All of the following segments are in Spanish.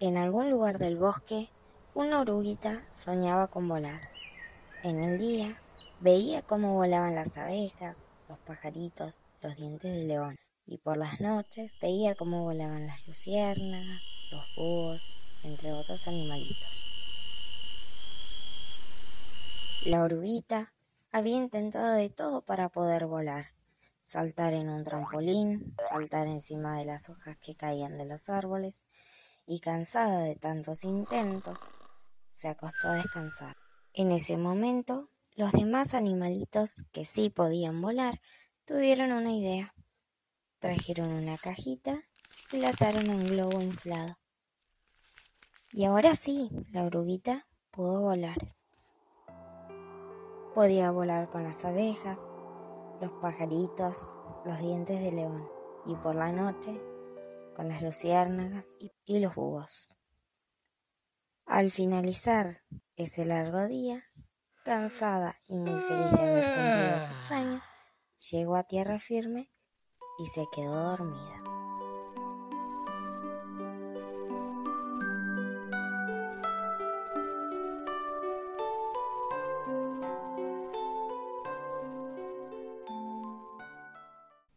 En algún lugar del bosque, una oruguita soñaba con volar. En el día, veía cómo volaban las abejas, los pajaritos, los dientes de león, y por las noches veía cómo volaban las luciérnagas, los búhos, entre otros animalitos. La oruguita había intentado de todo para poder volar. Saltar en un trampolín, saltar encima de las hojas que caían de los árboles, y cansada de tantos intentos, se acostó a descansar. En ese momento, los demás animalitos que sí podían volar tuvieron una idea. Trajeron una cajita y la ataron a un globo inflado. Y ahora sí, la oruguita pudo volar. Podía volar con las abejas, los pajaritos, los dientes de león, y por la noche con las luciérnagas y los búhos. Al finalizar ese largo día, cansada y muy feliz de haber cumplido su sueño, llegó a tierra firme y se quedó dormida.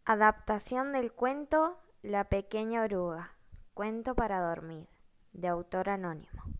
Adaptación del cuento La pequeña oruga. Cuento para dormir. De autor anónimo.